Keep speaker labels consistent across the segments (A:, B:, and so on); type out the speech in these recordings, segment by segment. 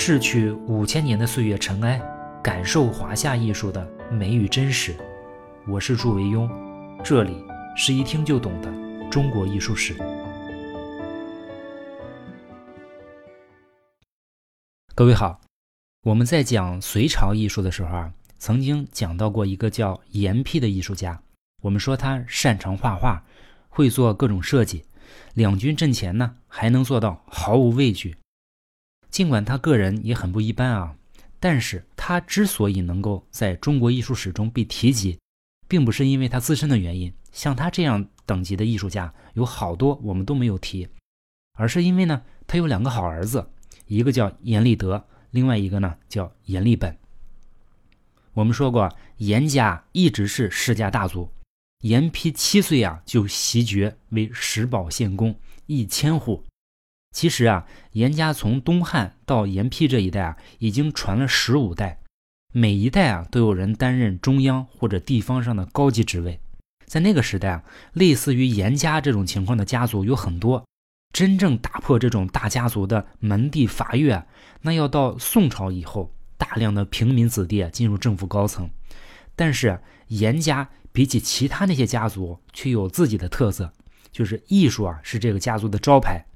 A: 逝去五千年的岁月尘埃，感受华夏艺术的美与真实。我是祝维庸，这里是一听就懂的中国艺术史。各位好，我们在讲隋朝艺术的时候啊，曾经讲到过一个叫严丕的艺术家。我们说他擅长画画，会做各种设计，两军阵前呢还能做到毫无畏惧。尽管他个人也很不一般啊，但是他之所以能够在中国艺术史中被提及，并不是因为他自身的原因，像他这样等级的艺术家有好多我们都没有提，而是因为呢，他有两个好儿子，一个叫阎立德，另外一个呢叫阎立本。我们说过，阎家一直是世家大族，阎丕七岁啊就袭爵为石宝县公，一千户。其实啊，严家从东汉到严丕这一代啊，已经传了十五代，每一代啊都有人担任中央或者地方上的高级职位。在那个时代啊，类似于严家这种情况的家族有很多。真正打破这种大家族的门第阀跃，那要到宋朝以后，大量的平民子弟进入政府高层。但是严家比起其他那些家族，却有自己的特色，就是艺术啊是这个家族的招牌。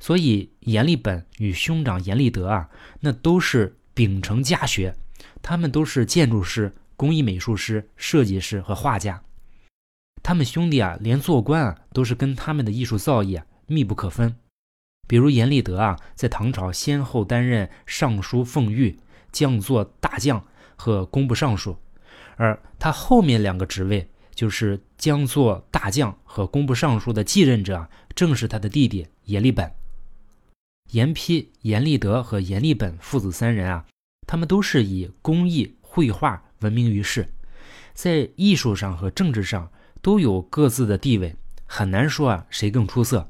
A: 所以，阎立本与兄长阎立德啊，那都是秉承家学，他们都是建筑师、工艺美术师、设计师和画家。他们兄弟啊，连做官啊，都是跟他们的艺术造诣密不可分。比如阎立德啊，在唐朝先后担任尚书奉御、将作大将和工部尚书，而他后面两个职位，就是将作大将和工部尚书的继任者，正是他的弟弟阎立本。阎丕、阎立德和阎立本父子三人啊，他们都是以工艺绘画闻名于世，在艺术上和政治上都有各自的地位，很难说啊谁更出色。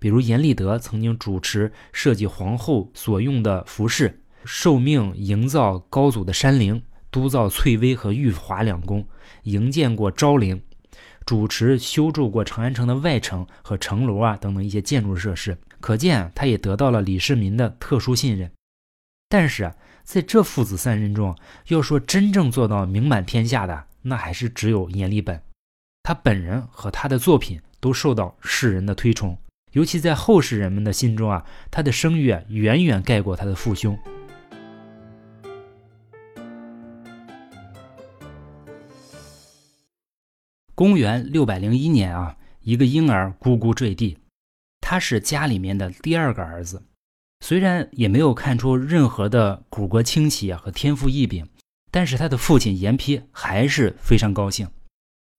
A: 比如阎立德曾经主持设计皇后所用的服饰，受命营造高祖的山陵，督造翠微和玉华两宫，营建过昭陵，主持修筑过长安城的外城和城楼啊等等一些建筑设施。可见，他也得到了李世民的特殊信任。但是，在这父子三人中，要说真正做到名满天下的，那还是只有阎立本。他本人和他的作品都受到世人的推崇，尤其在后世人们的心中啊，他的声誉远远盖过他的父兄。公元六百零一年啊，一个婴儿咕咕坠地。他是家里面的第二个儿子，虽然也没有看出任何的骨骼清奇啊和天赋异禀，但是他的父亲严丕还是非常高兴。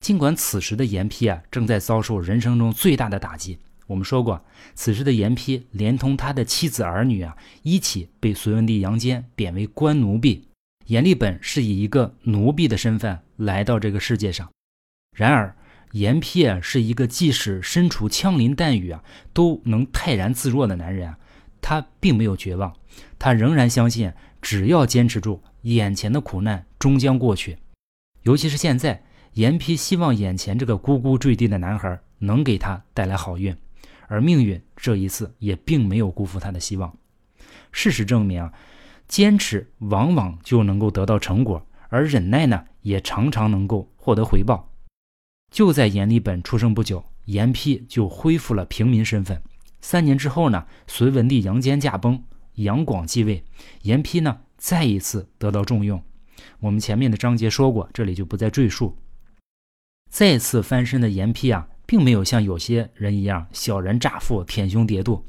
A: 尽管此时的严丕啊正在遭受人生中最大的打击，我们说过，此时的严丕连同他的妻子儿女啊一起被隋文帝杨坚贬为官奴婢，阎立本是以一个奴婢的身份来到这个世界上，然而。严丕啊，是一个即使身处枪林弹雨啊，都能泰然自若的男人啊。他并没有绝望，他仍然相信，只要坚持住，眼前的苦难终将过去。尤其是现在，严丕希望眼前这个咕咕坠地的男孩能给他带来好运，而命运这一次也并没有辜负他的希望。事实证明啊，坚持往往就能够得到成果，而忍耐呢，也常常能够获得回报。就在阎立本出生不久，阎丕就恢复了平民身份。三年之后呢，隋文帝杨坚驾崩，杨广继位，阎丕呢再一次得到重用。我们前面的章节说过，这里就不再赘述。再次翻身的阎丕啊，并没有像有些人一样小人乍富、舔胸叠肚，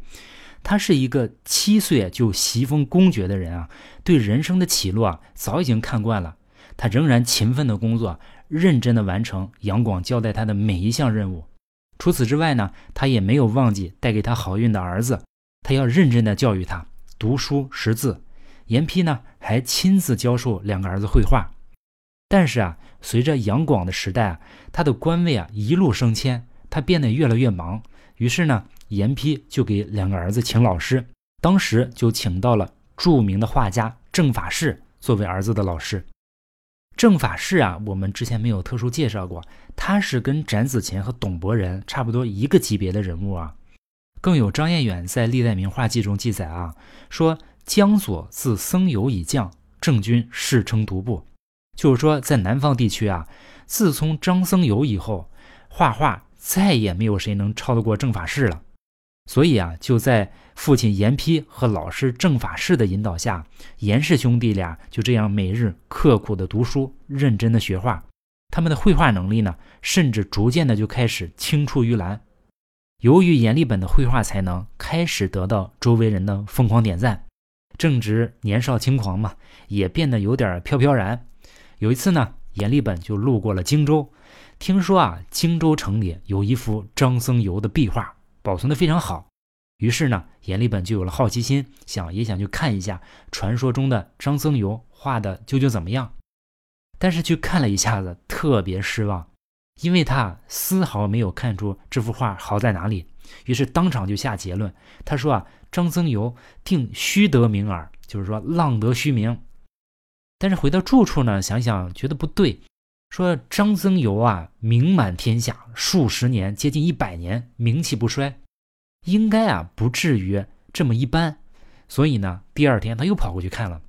A: 他是一个七岁就袭封公爵的人啊，对人生的起落啊，早已经看惯了。他仍然勤奋的工作。认真的完成杨广交代他的每一项任务。除此之外呢，他也没有忘记带给他好运的儿子。他要认真的教育他读书识字。严丕呢，还亲自教授两个儿子绘画。但是啊，随着杨广的时代啊，他的官位啊一路升迁，他变得越来越忙。于是呢，严丕就给两个儿子请老师。当时就请到了著名的画家郑法士作为儿子的老师。正法士啊，我们之前没有特殊介绍过，他是跟展子虔和董伯仁差不多一个级别的人物啊。更有张彦远在《历代名画记》中记载啊，说江左自僧游以降，郑军世称独步。就是说，在南方地区啊，自从张僧繇以后，画画再也没有谁能超得过正法师了。所以啊，就在父亲严丕和老师郑法师的引导下，严氏兄弟俩就这样每日刻苦的读书，认真的学画。他们的绘画能力呢，甚至逐渐的就开始青出于蓝。由于阎立本的绘画才能开始得到周围人的疯狂点赞，正值年少轻狂嘛，也变得有点飘飘然。有一次呢，阎立本就路过了荆州，听说啊，荆州城里有一幅张僧繇的壁画，保存的非常好。于是呢，阎立本就有了好奇心，想也想去看一下传说中的张僧繇画的究竟怎么样。但是去看了一下子，特别失望，因为他丝毫没有看出这幅画好在哪里。于是当场就下结论，他说啊，张僧繇定虚得名耳，就是说浪得虚名。但是回到住处呢，想想觉得不对，说张僧繇啊，名满天下数十年，接近一百年，名气不衰，应该啊不至于这么一般。所以呢，第二天他又跑过去看了。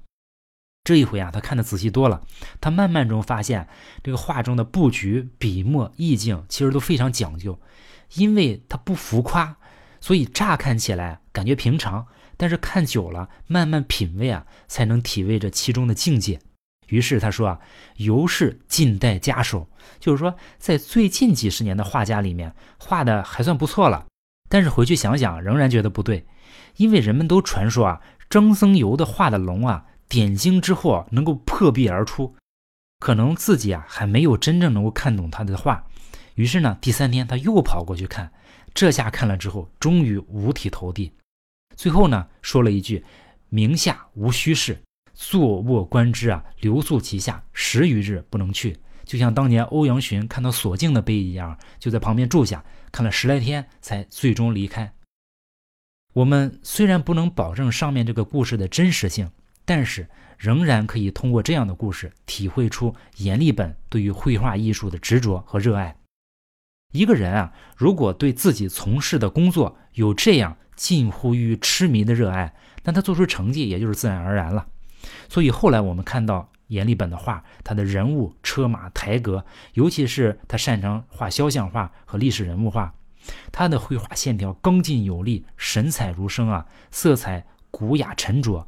A: 这一回啊，他看的仔细多了，他慢慢中发现这个画中的布局、笔墨、意境其实都非常讲究，因为它不浮夸，所以乍看起来感觉平常。但是看久了，慢慢品味啊，才能体味着其中的境界。于是他说啊，尤是近代家手，就是说在最近几十年的画家里面，画的还算不错了。但是回去想想，仍然觉得不对，因为人们都传说啊，张僧繇的画的龙啊，点睛之后能够破壁而出，可能自己啊还没有真正能够看懂他的画。于是呢，第三天他又跑过去看，这下看了之后，终于五体投地。最后呢，说了一句：“名下无虚事，坐卧观之啊，留宿其下十余日不能去。”就像当年欧阳询看到索敬的碑一样，就在旁边住下，看了十来天，才最终离开。我们虽然不能保证上面这个故事的真实性，但是仍然可以通过这样的故事，体会出阎立本对于绘画艺术的执着和热爱。一个人啊，如果对自己从事的工作有这样，近乎于痴迷的热爱，那他做出成绩也就是自然而然了。所以后来我们看到阎立本的画，他的人物、车马、台阁，尤其是他擅长画肖像画和历史人物画，他的绘画线条刚劲有力，神采如生啊，色彩古雅沉着。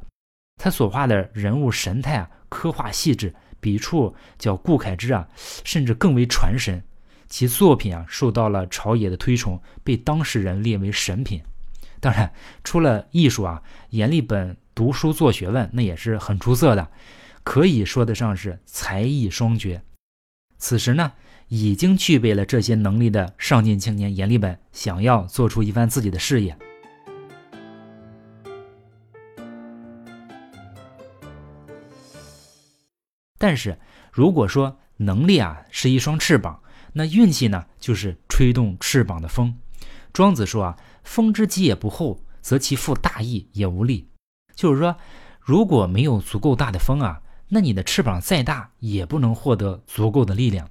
A: 他所画的人物神态啊，刻画细致，笔触较顾恺之啊，甚至更为传神。其作品啊，受到了朝野的推崇，被当事人列为神品。当然，除了艺术啊，阎立本读书做学问那也是很出色的，可以说得上是才艺双绝。此时呢，已经具备了这些能力的上进青年阎立本，想要做出一番自己的事业。但是，如果说能力啊是一双翅膀，那运气呢就是吹动翅膀的风。庄子说啊。风之积也不厚，则其负大翼也无力。就是说，如果没有足够大的风啊，那你的翅膀再大，也不能获得足够的力量。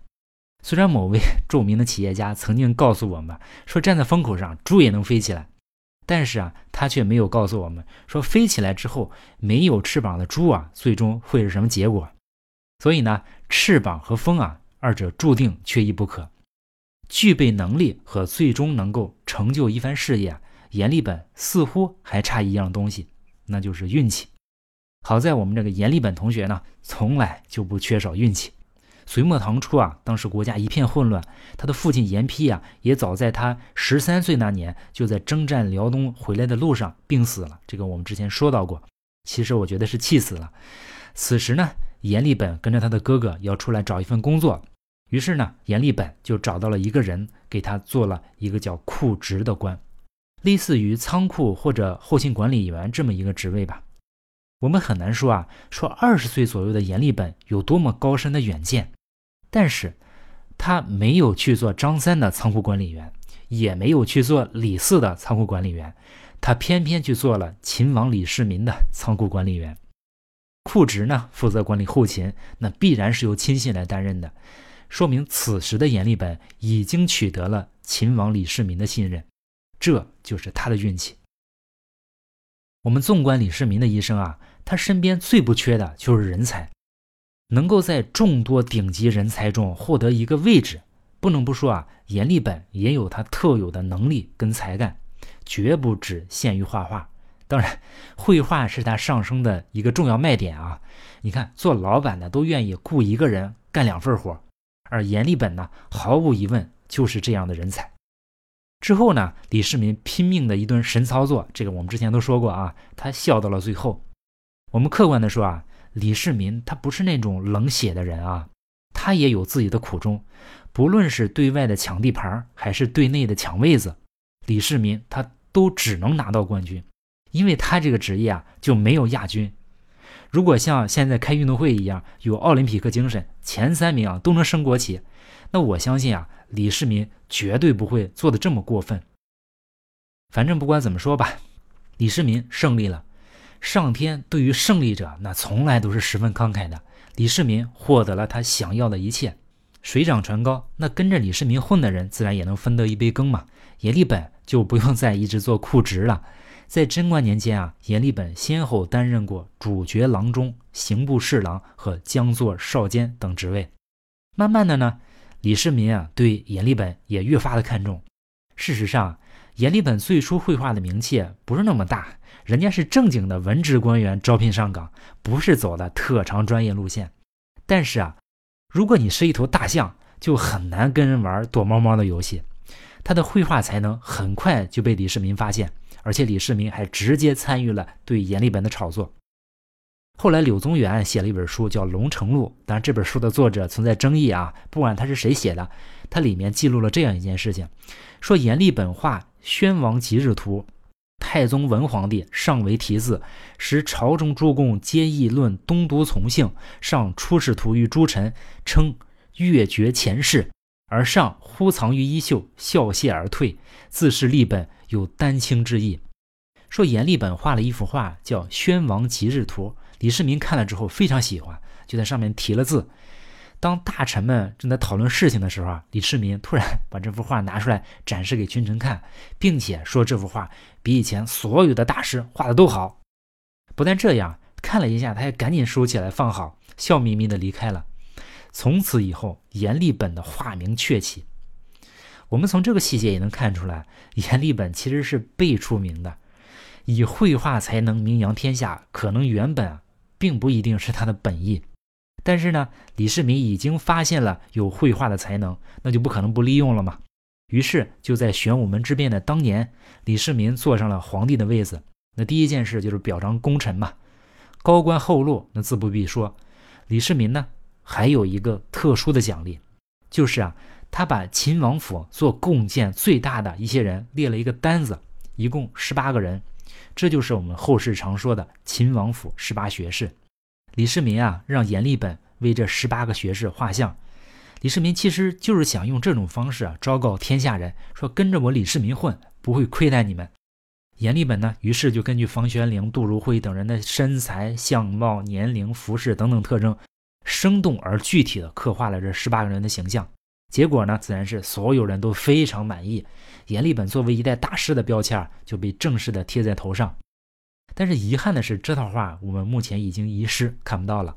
A: 虽然某位著名的企业家曾经告诉我们说，站在风口上，猪也能飞起来，但是啊，他却没有告诉我们说，飞起来之后，没有翅膀的猪啊，最终会是什么结果。所以呢，翅膀和风啊，二者注定缺一不可。具备能力和最终能够成就一番事业，阎立本似乎还差一样东西，那就是运气。好在我们这个阎立本同学呢，从来就不缺少运气。隋末唐初啊，当时国家一片混乱，他的父亲阎丕啊，也早在他十三岁那年就在征战辽东回来的路上病死了。这个我们之前说到过。其实我觉得是气死了。此时呢，阎立本跟着他的哥哥要出来找一份工作。于是呢，阎立本就找到了一个人，给他做了一个叫库职的官，类似于仓库或者后勤管理员这么一个职位吧。我们很难说啊，说二十岁左右的阎立本有多么高深的远见，但是他没有去做张三的仓库管理员，也没有去做李四的仓库管理员，他偏偏去做了秦王李世民的仓库管理员。库职呢，负责管理后勤，那必然是由亲信来担任的。说明此时的阎立本已经取得了秦王李世民的信任，这就是他的运气。我们纵观李世民的一生啊，他身边最不缺的就是人才，能够在众多顶级人才中获得一个位置，不能不说啊，阎立本也有他特有的能力跟才干，绝不只限于画画。当然，绘画是他上升的一个重要卖点啊。你看，做老板的都愿意雇一个人干两份活，而阎立本呢，毫无疑问就是这样的人才。之后呢，李世民拼命的一顿神操作，这个我们之前都说过啊，他笑到了最后。我们客观的说啊，李世民他不是那种冷血的人啊，他也有自己的苦衷。不论是对外的抢地盘，还是对内的抢位子，李世民他都只能拿到冠军。因为他这个职业啊就没有亚军，如果像现在开运动会一样有奥林匹克精神，前三名啊都能升国旗，那我相信啊李世民绝对不会做的这么过分。反正不管怎么说吧，李世民胜利了，上天对于胜利者那从来都是十分慷慨的。李世民获得了他想要的一切，水涨船高，那跟着李世民混的人自然也能分得一杯羹嘛。阎立本就不用再一直做库职了。在贞观年间啊，阎立本先后担任过主角郎中、刑部侍郎和江作少监等职位。慢慢的呢，李世民啊对阎立本也越发的看重。事实上，阎立本最初绘画的名气不是那么大，人家是正经的文职官员招聘上岗，不是走的特长专业路线。但是啊，如果你是一头大象，就很难跟人玩躲猫猫的游戏。他的绘画才能很快就被李世民发现。而且李世民还直接参与了对阎立本的炒作。后来柳宗元写了一本书叫《龙城录》，当然这本书的作者存在争议啊，不管他是谁写的，他里面记录了这样一件事情：说阎立本画《宣王吉日图》，太宗文皇帝上为题字，使朝中诸公皆议论东都从幸，上出仕途于诸臣，称越绝前世，而上忽藏于衣袖，笑谢而退，自是立本。有丹青之意，说阎立本画了一幅画叫《宣王吉日图》，李世民看了之后非常喜欢，就在上面题了字。当大臣们正在讨论事情的时候啊，李世民突然 把这幅画拿出来展示给群臣看，并且说这幅画比以前所有的大师画的都好。不但这样，看了一下，他还赶紧收起来放好，笑眯眯的离开了。从此以后，阎立本的画名鹊起。我们从这个细节也能看出来，阎立本其实是被出名的，以绘画才能名扬天下，可能原本啊并不一定是他的本意。但是呢，李世民已经发现了有绘画的才能，那就不可能不利用了嘛。于是就在玄武门之变的当年，李世民坐上了皇帝的位子，那第一件事就是表彰功臣嘛，高官厚禄，那自不必说。李世民呢，还有一个特殊的奖励，就是啊。他把秦王府做贡献最大的一些人列了一个单子，一共十八个人，这就是我们后世常说的秦王府十八学士。李世民啊，让阎立本为这十八个学士画像。李世民其实就是想用这种方式啊，昭告天下人，说跟着我李世民混，不会亏待你们。阎立本呢，于是就根据房玄龄、杜如晦等人的身材、相貌、年龄、服饰等等特征，生动而具体的刻画了这十八个人的形象。结果呢，自然是所有人都非常满意。阎立本作为一代大师的标签就被正式的贴在头上。但是遗憾的是，这套画我们目前已经遗失，看不到了。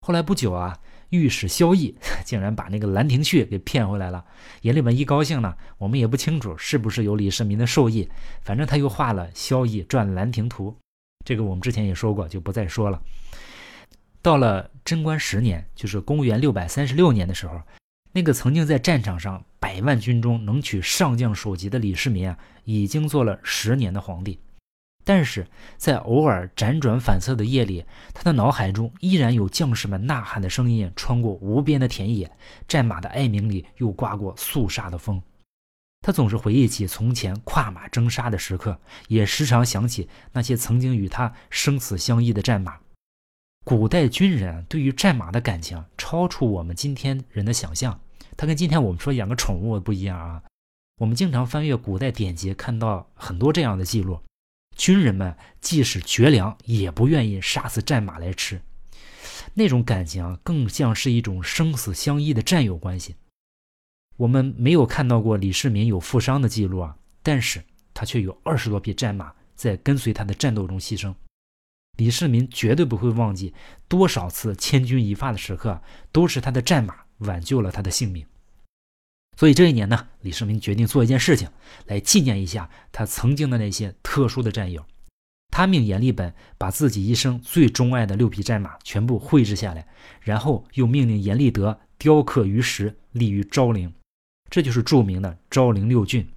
A: 后来不久啊，御史萧绎 竟然把那个《兰亭序》给骗回来了。阎立本一高兴呢，我们也不清楚是不是有李世民的授意，反正他又画了萧绎传《兰亭图》。这个我们之前也说过，就不再说了。到了贞观十年，就是公元六百三十六年的时候。那个曾经在战场上百万军中能取上将首级的李世民啊，已经做了十年的皇帝，但是在偶尔辗转反侧的夜里，他的脑海中依然有将士们呐喊的声音穿过无边的田野，战马的哀鸣里又刮过肃杀的风。他总是回忆起从前跨马征沙的时刻，也时常想起那些曾经与他生死相依的战马。古代军人对于战马的感情超出我们今天人的想象。它跟今天我们说养个宠物不一样啊！我们经常翻阅古代典籍，看到很多这样的记录：军人们即使绝粮，也不愿意杀死战马来吃。那种感情啊，更像是一种生死相依的战友关系。我们没有看到过李世民有负伤的记录啊，但是他却有二十多匹战马在跟随他的战斗中牺牲。李世民绝对不会忘记多少次千钧一发的时刻，都是他的战马挽救了他的性命。所以这一年呢，李世民决定做一件事情，来纪念一下他曾经的那些特殊的战友。他命阎立本把自己一生最钟爱的六匹战马全部绘制下来，然后又命令阎立德雕刻于石，立于昭陵。这就是著名的昭陵六骏。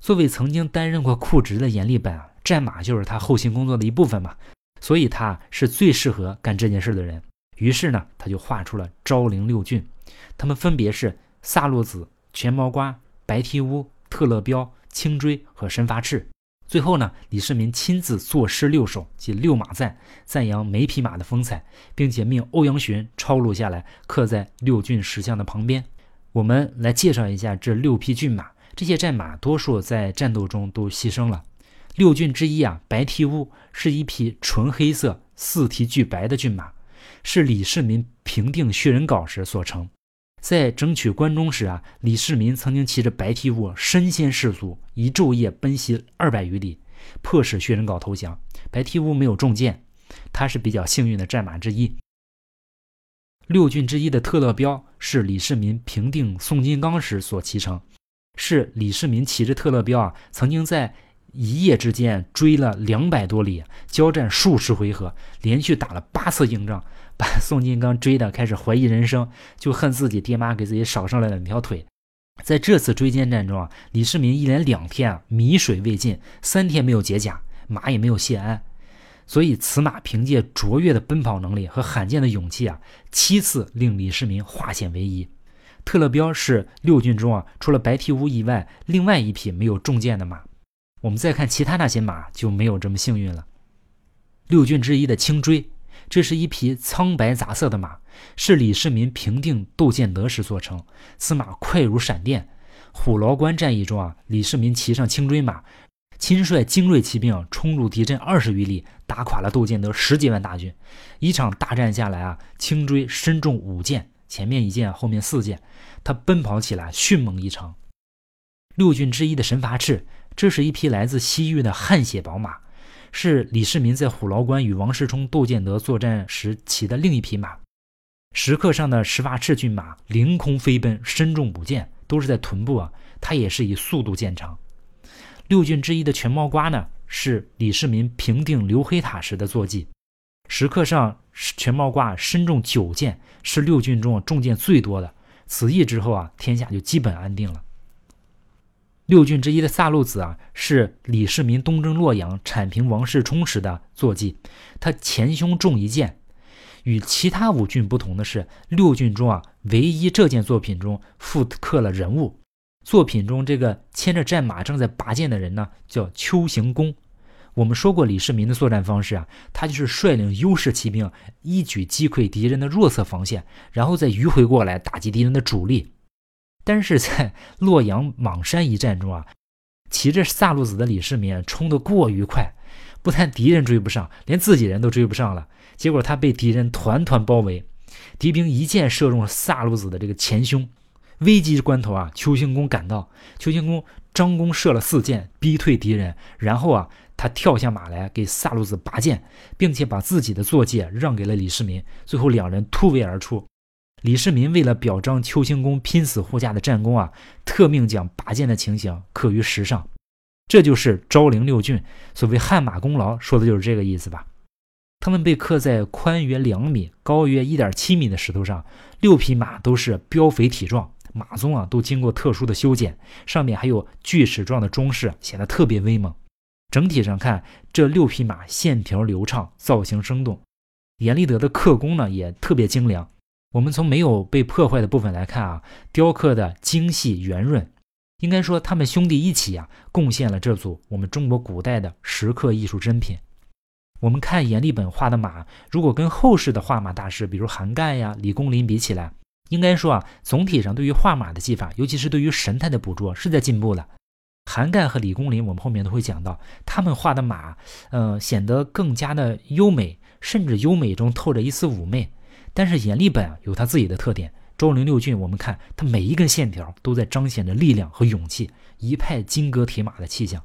A: 作为曾经担任过库职的阎立本啊，战马就是他后勤工作的一部分嘛，所以他是最适合干这件事的人。于是呢，他就画出了昭陵六骏，他们分别是萨洛子。全毛瓜、白蹄乌、特勒彪、青锥和神发赤。最后呢，李世民亲自作诗六首，即六马赞，赞扬每匹马的风采，并且命欧阳询抄录下来，刻在六骏石像的旁边。我们来介绍一下这六匹骏马。这些战马多数在战斗中都牺牲了。六骏之一啊，白蹄乌是一匹纯黑色、四蹄俱白的骏马，是李世民平定薛仁杲时所乘。在争取关中时啊，李世民曾经骑着白蹄乌身先士卒，一昼夜奔袭二百余里，迫使薛仁杲投降。白蹄乌没有中箭，他是比较幸运的战马之一。六骏之一的特勒标是李世民平定宋金刚时所骑乘，是李世民骑着特勒标啊，曾经在一夜之间追了两百多里，交战数十回合，连续打了八次硬仗。把宋金刚追的开始怀疑人生，就恨自己爹妈给自己少生了两条腿。在这次追歼战中啊，李世民一连两天啊米水未进，三天没有解甲，马也没有谢鞍。所以此马凭借卓越的奔跑能力和罕见的勇气啊，七次令李世民化险为夷。特勒彪是六骏中啊除了白蹄乌以外另外一匹没有中箭的马。我们再看其他那些马就没有这么幸运了。六骏之一的青锥。这是一匹苍白杂色的马，是李世民平定窦建德时所乘。此马快如闪电。虎牢关战役中啊，李世民骑上青锥马，亲率精锐骑兵冲入敌阵二十余里，打垮了窦建德十几万大军。一场大战下来啊，青锥身中五箭，前面一箭，后面四箭。他奔跑起来迅猛异常。六骏之一的神伐赤，这是一匹来自西域的汗血宝马。是李世民在虎牢关与王世充、窦建德作战时骑的另一匹马。石刻上的石发赤骏马凌空飞奔，身中五箭，都是在臀部啊。它也是以速度见长。六骏之一的全毛瓜呢，是李世民平定刘黑塔时的坐骑。石刻上全毛瓜身中九箭，是六骏中中箭最多的。此役之后啊，天下就基本安定了。六郡之一的萨路子啊，是李世民东征洛阳、铲平王世充时的坐骑。他前胸中一箭，与其他五郡不同的是，六郡中啊，唯一这件作品中复刻了人物。作品中这个牵着战马正在拔剑的人呢，叫丘行恭。我们说过李世民的作战方式啊，他就是率领优势骑兵一举击溃敌人的弱侧防线，然后再迂回过来打击敌人的主力。但是在 洛阳莽山一战中啊，骑着萨路子的李世民冲得过于快，不但敌人追不上，连自己人都追不上了。结果他被敌人团团包围，敌兵一箭射中了萨路子的这个前胸。危急关头啊，邱兴公赶到，邱兴公张弓射了四箭，逼退敌人。然后啊，他跳下马来给萨路子拔剑，并且把自己的坐骑让给了李世民。最后两人突围而出。李世民为了表彰邱兴公拼死护驾的战功啊，特命将拔剑的情形刻于石上，这就是昭陵六骏。所谓汗马功劳，说的就是这个意思吧？他们被刻在宽约两米、高约一点七米的石头上，六匹马都是膘肥体壮，马鬃啊都经过特殊的修剪，上面还有锯齿状的装饰，显得特别威猛。整体上看，这六匹马线条流畅，造型生动。阎立德的刻工呢也特别精良。我们从没有被破坏的部分来看啊，雕刻的精细圆润，应该说他们兄弟一起啊，贡献了这组我们中国古代的石刻艺术珍品。我们看阎立本画的马，如果跟后世的画马大师，比如韩干呀、李公麟比起来，应该说啊，总体上对于画马的技法，尤其是对于神态的捕捉，是在进步的。韩干和李公麟，我们后面都会讲到，他们画的马，呃，显得更加的优美，甚至优美中透着一丝妩媚。但是阎立本啊有他自己的特点，昭陵六骏，我们看他每一根线条都在彰显着力量和勇气，一派金戈铁马的气象。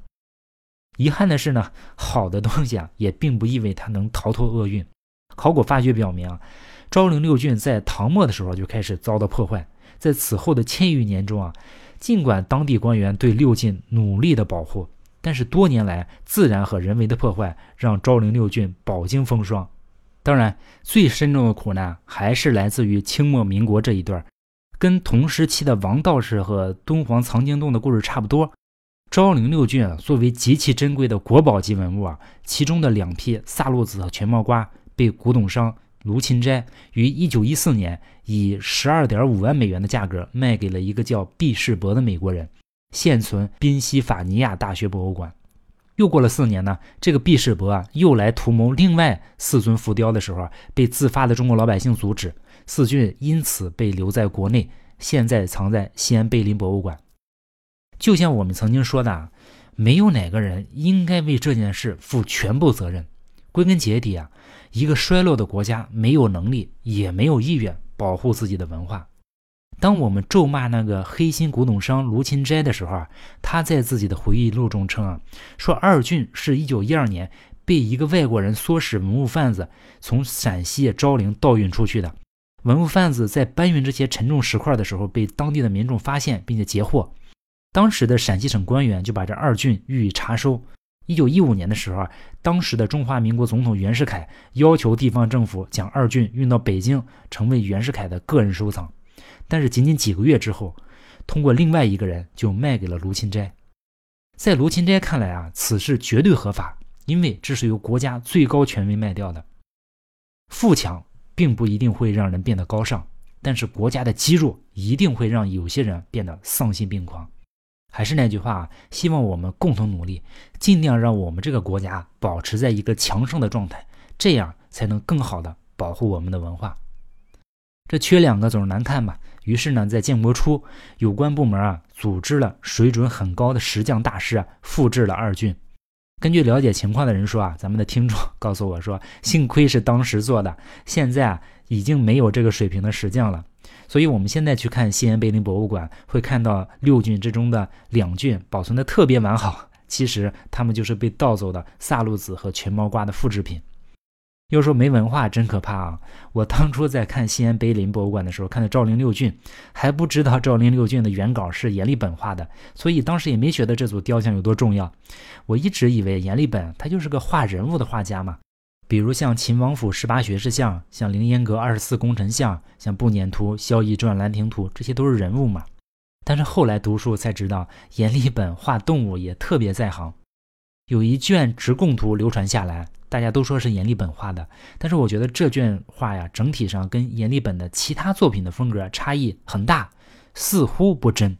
A: 遗憾的是呢，好的东西啊，也并不意味它能逃脱厄运。考古发掘表明啊，昭陵六骏在唐末的时候就开始遭到破坏，在此后的千余年中啊，尽管当地官员对六骏努力的保护，但是多年来自然和人为的破坏让昭陵六骏饱经风霜。当然，最深重的苦难还是来自于清末民国这一段，跟同时期的王道士和敦煌藏经洞的故事差不多。昭陵六骏，作为极其珍贵的国宝级文物啊，其中的两批萨路子和全毛瓜被古董商卢芹斋于1914年以12.5万美元的价格卖给了一个叫毕士伯的美国人，现存宾夕法尼亚大学博物馆。又过了四年呢，这个毕士伯啊又来图谋另外四尊浮雕的时候，被自发的中国老百姓阻止，四郡因此被留在国内，现在藏在西安碑林博物馆。就像我们曾经说的，没有哪个人应该为这件事负全部责任。归根结底啊，一个衰落的国家没有能力，也没有意愿保护自己的文化。当我们咒骂那个黑心古董商卢芹斋的时候啊，他在自己的回忆录中称啊，说二俊是一九一二年被一个外国人唆使文物贩子从陕西昭陵盗运出去的。文物贩子在搬运这些沉重石块的时候，被当地的民众发现并且截获。当时的陕西省官员就把这二俊予以查收。一九一五年的时候啊，当时的中华民国总统袁世凯要求地方政府将二俊运到北京，成为袁世凯的个人收藏。但是仅仅几个月之后，通过另外一个人就卖给了卢芹斋。在卢芹斋看来啊，此事绝对合法，因为这是由国家最高权威卖掉的。富强并不一定会让人变得高尚，但是国家的积弱一定会让有些人变得丧心病狂。还是那句话，希望我们共同努力，尽量让我们这个国家保持在一个强盛的状态，这样才能更好的保护我们的文化。这缺两个总是难看吧？于是呢，在建国初，有关部门啊组织了水准很高的石匠大师啊复制了二郡。根据了解情况的人说啊，咱们的听众告诉我说，幸亏是当时做的，现在啊已经没有这个水平的石匠了。所以，我们现在去看西安碑林博物馆，会看到六郡之中的两郡保存的特别完好。其实，他们就是被盗走的萨路子和全毛瓜的复制品。要说没文化真可怕啊！我当初在看西安碑林博物馆的时候，看到昭陵六郡，还不知道昭陵六郡的原稿是阎立本画的，所以当时也没觉得这组雕像有多重要。我一直以为阎立本他就是个画人物的画家嘛。比如像秦王府十八学士像，像凌烟阁二十四功臣像，像步辇图、萧绎传、兰亭图，这些都是人物嘛。但是后来读书才知道，阎立本画动物也特别在行。有一卷直贡图流传下来，大家都说是阎立本画的，但是我觉得这卷画呀，整体上跟阎立本的其他作品的风格差异很大，似乎不真。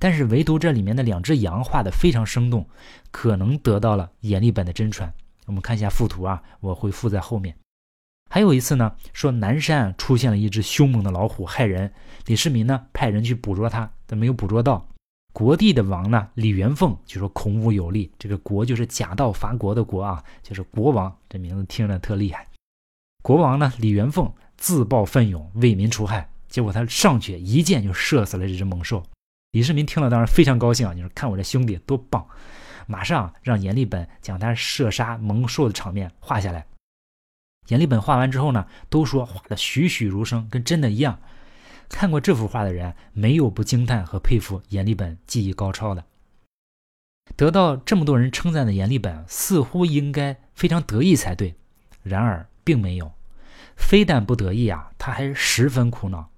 A: 但是唯独这里面的两只羊画的非常生动，可能得到了阎立本的真传。我们看一下附图啊，我会附在后面。还有一次呢，说南山出现了一只凶猛的老虎，害人。李世民呢派人去捕捉它，但没有捕捉到。国帝的王呢李元凤就说孔武有力，这个国就是假道伐国的国啊，就是国王，这名字听着特厉害。国王呢李元凤自报奋勇为民除害，结果他上去一箭就射死了这只猛兽。李世民听了当然非常高兴啊，你说看我这兄弟多棒。马上让阎立本将他射杀猛兽的场面画下来。阎立本画完之后呢，都说画的栩栩如生，跟真的一样。看过这幅画的人，没有不惊叹和佩服阎立本技艺高超的。得到这么多人称赞的阎立本，似乎应该非常得意才对。然而并没有，非但不得意啊，他还十分苦恼。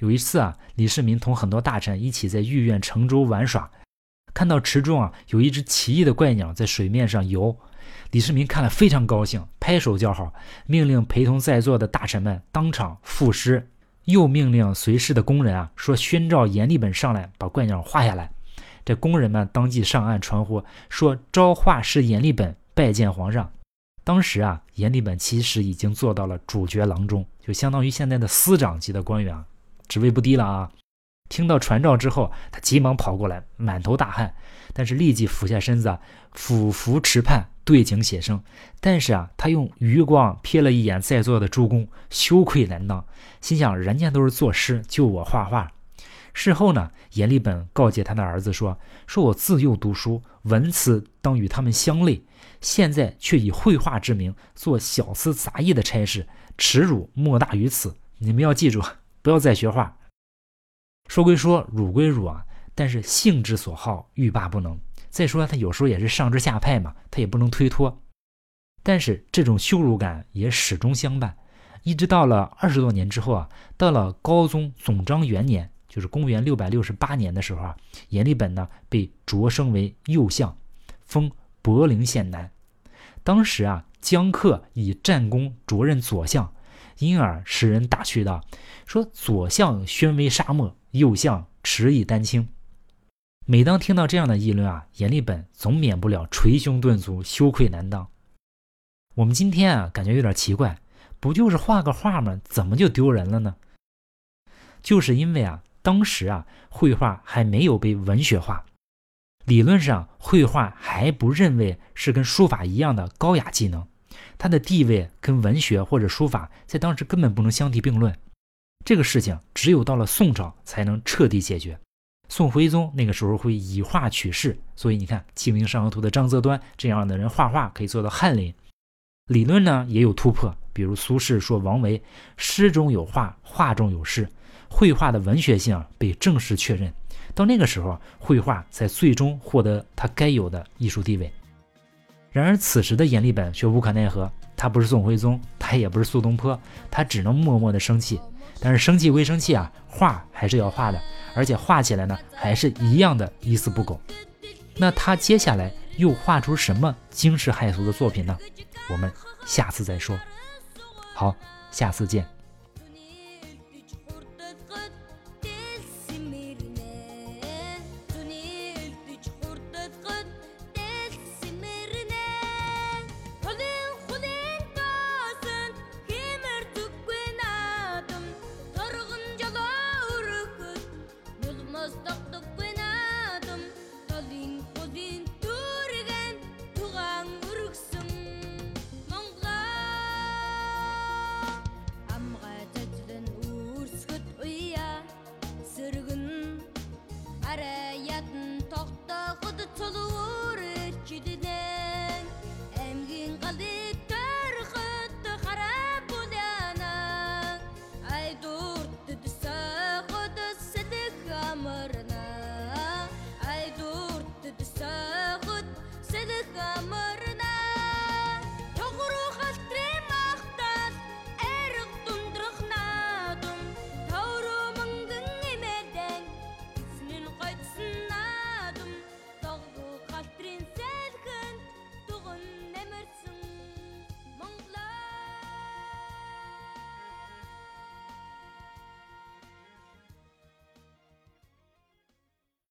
A: 有一次啊，李世民同很多大臣一起在御苑乘舟玩耍。看到池中啊有一只奇异的怪鸟在水面上游，李世民看了非常高兴，拍手叫好，命令陪同在座的大臣们当场赋诗，又命令随侍的工人啊说宣召阎立本上来把怪鸟画下来。这工人们当即上岸传呼说招画师阎立本拜见皇上。当时啊阎立本其实已经做到了主角郎中，就相当于现在的司长级的官员啊，职位不低了啊。听到传召之后，他急忙跑过来，满头大汗，但是立即俯下身子，俯伏池畔，对景写生。但是啊，他用余光瞥了一眼在座的诸公，羞愧难当，心想：人家都是作诗，就我画画。事后呢，阎立本告诫他的儿子说：“说我自幼读书，文辞当与他们相类，现在却以绘画之名做小厮杂役的差事，耻辱莫大于此。你们要记住，不要再学画。说归说，辱归辱啊，但是性之所好，欲罢不能。再说他有时候也是上至下派嘛，他也不能推脱。但是这种羞辱感也始终相伴，一直到了二十多年之后啊，到了高宗总章元年。”就是公元六百六十八年的时候啊，阎立本呢被擢升为右相，封博陵县男。当时啊，江克以战功擢任左相，因而使人打趣道：“说左相宣威沙漠，右相持以丹青。”每当听到这样的议论啊，阎立本总免不了捶胸顿足，羞愧难当。我们今天啊，感觉有点奇怪，不就是画个画吗？怎么就丢人了呢？就是因为啊。当时啊，绘画还没有被文学化，理论上绘画还不认为是跟书法一样的高雅技能，它的地位跟文学或者书法在当时根本不能相提并论。这个事情只有到了宋朝才能彻底解决。宋徽宗那个时候会以画取士，所以你看《清明上河图》的张择端这样的人画画可以做到翰林。理论呢也有突破，比如苏轼说王维诗中有画，画中有诗。绘画的文学性被正式确认，到那个时候，绘画才最终获得它该有的艺术地位。然而，此时的阎立本却无可奈何，他不是宋徽宗，他也不是苏东坡，他只能默默的生气。但是生气归生气啊，画还是要画的，而且画起来呢，还是一样的一丝不苟。那他接下来又画出什么惊世骇俗的作品呢？我们下次再说。好，下次见。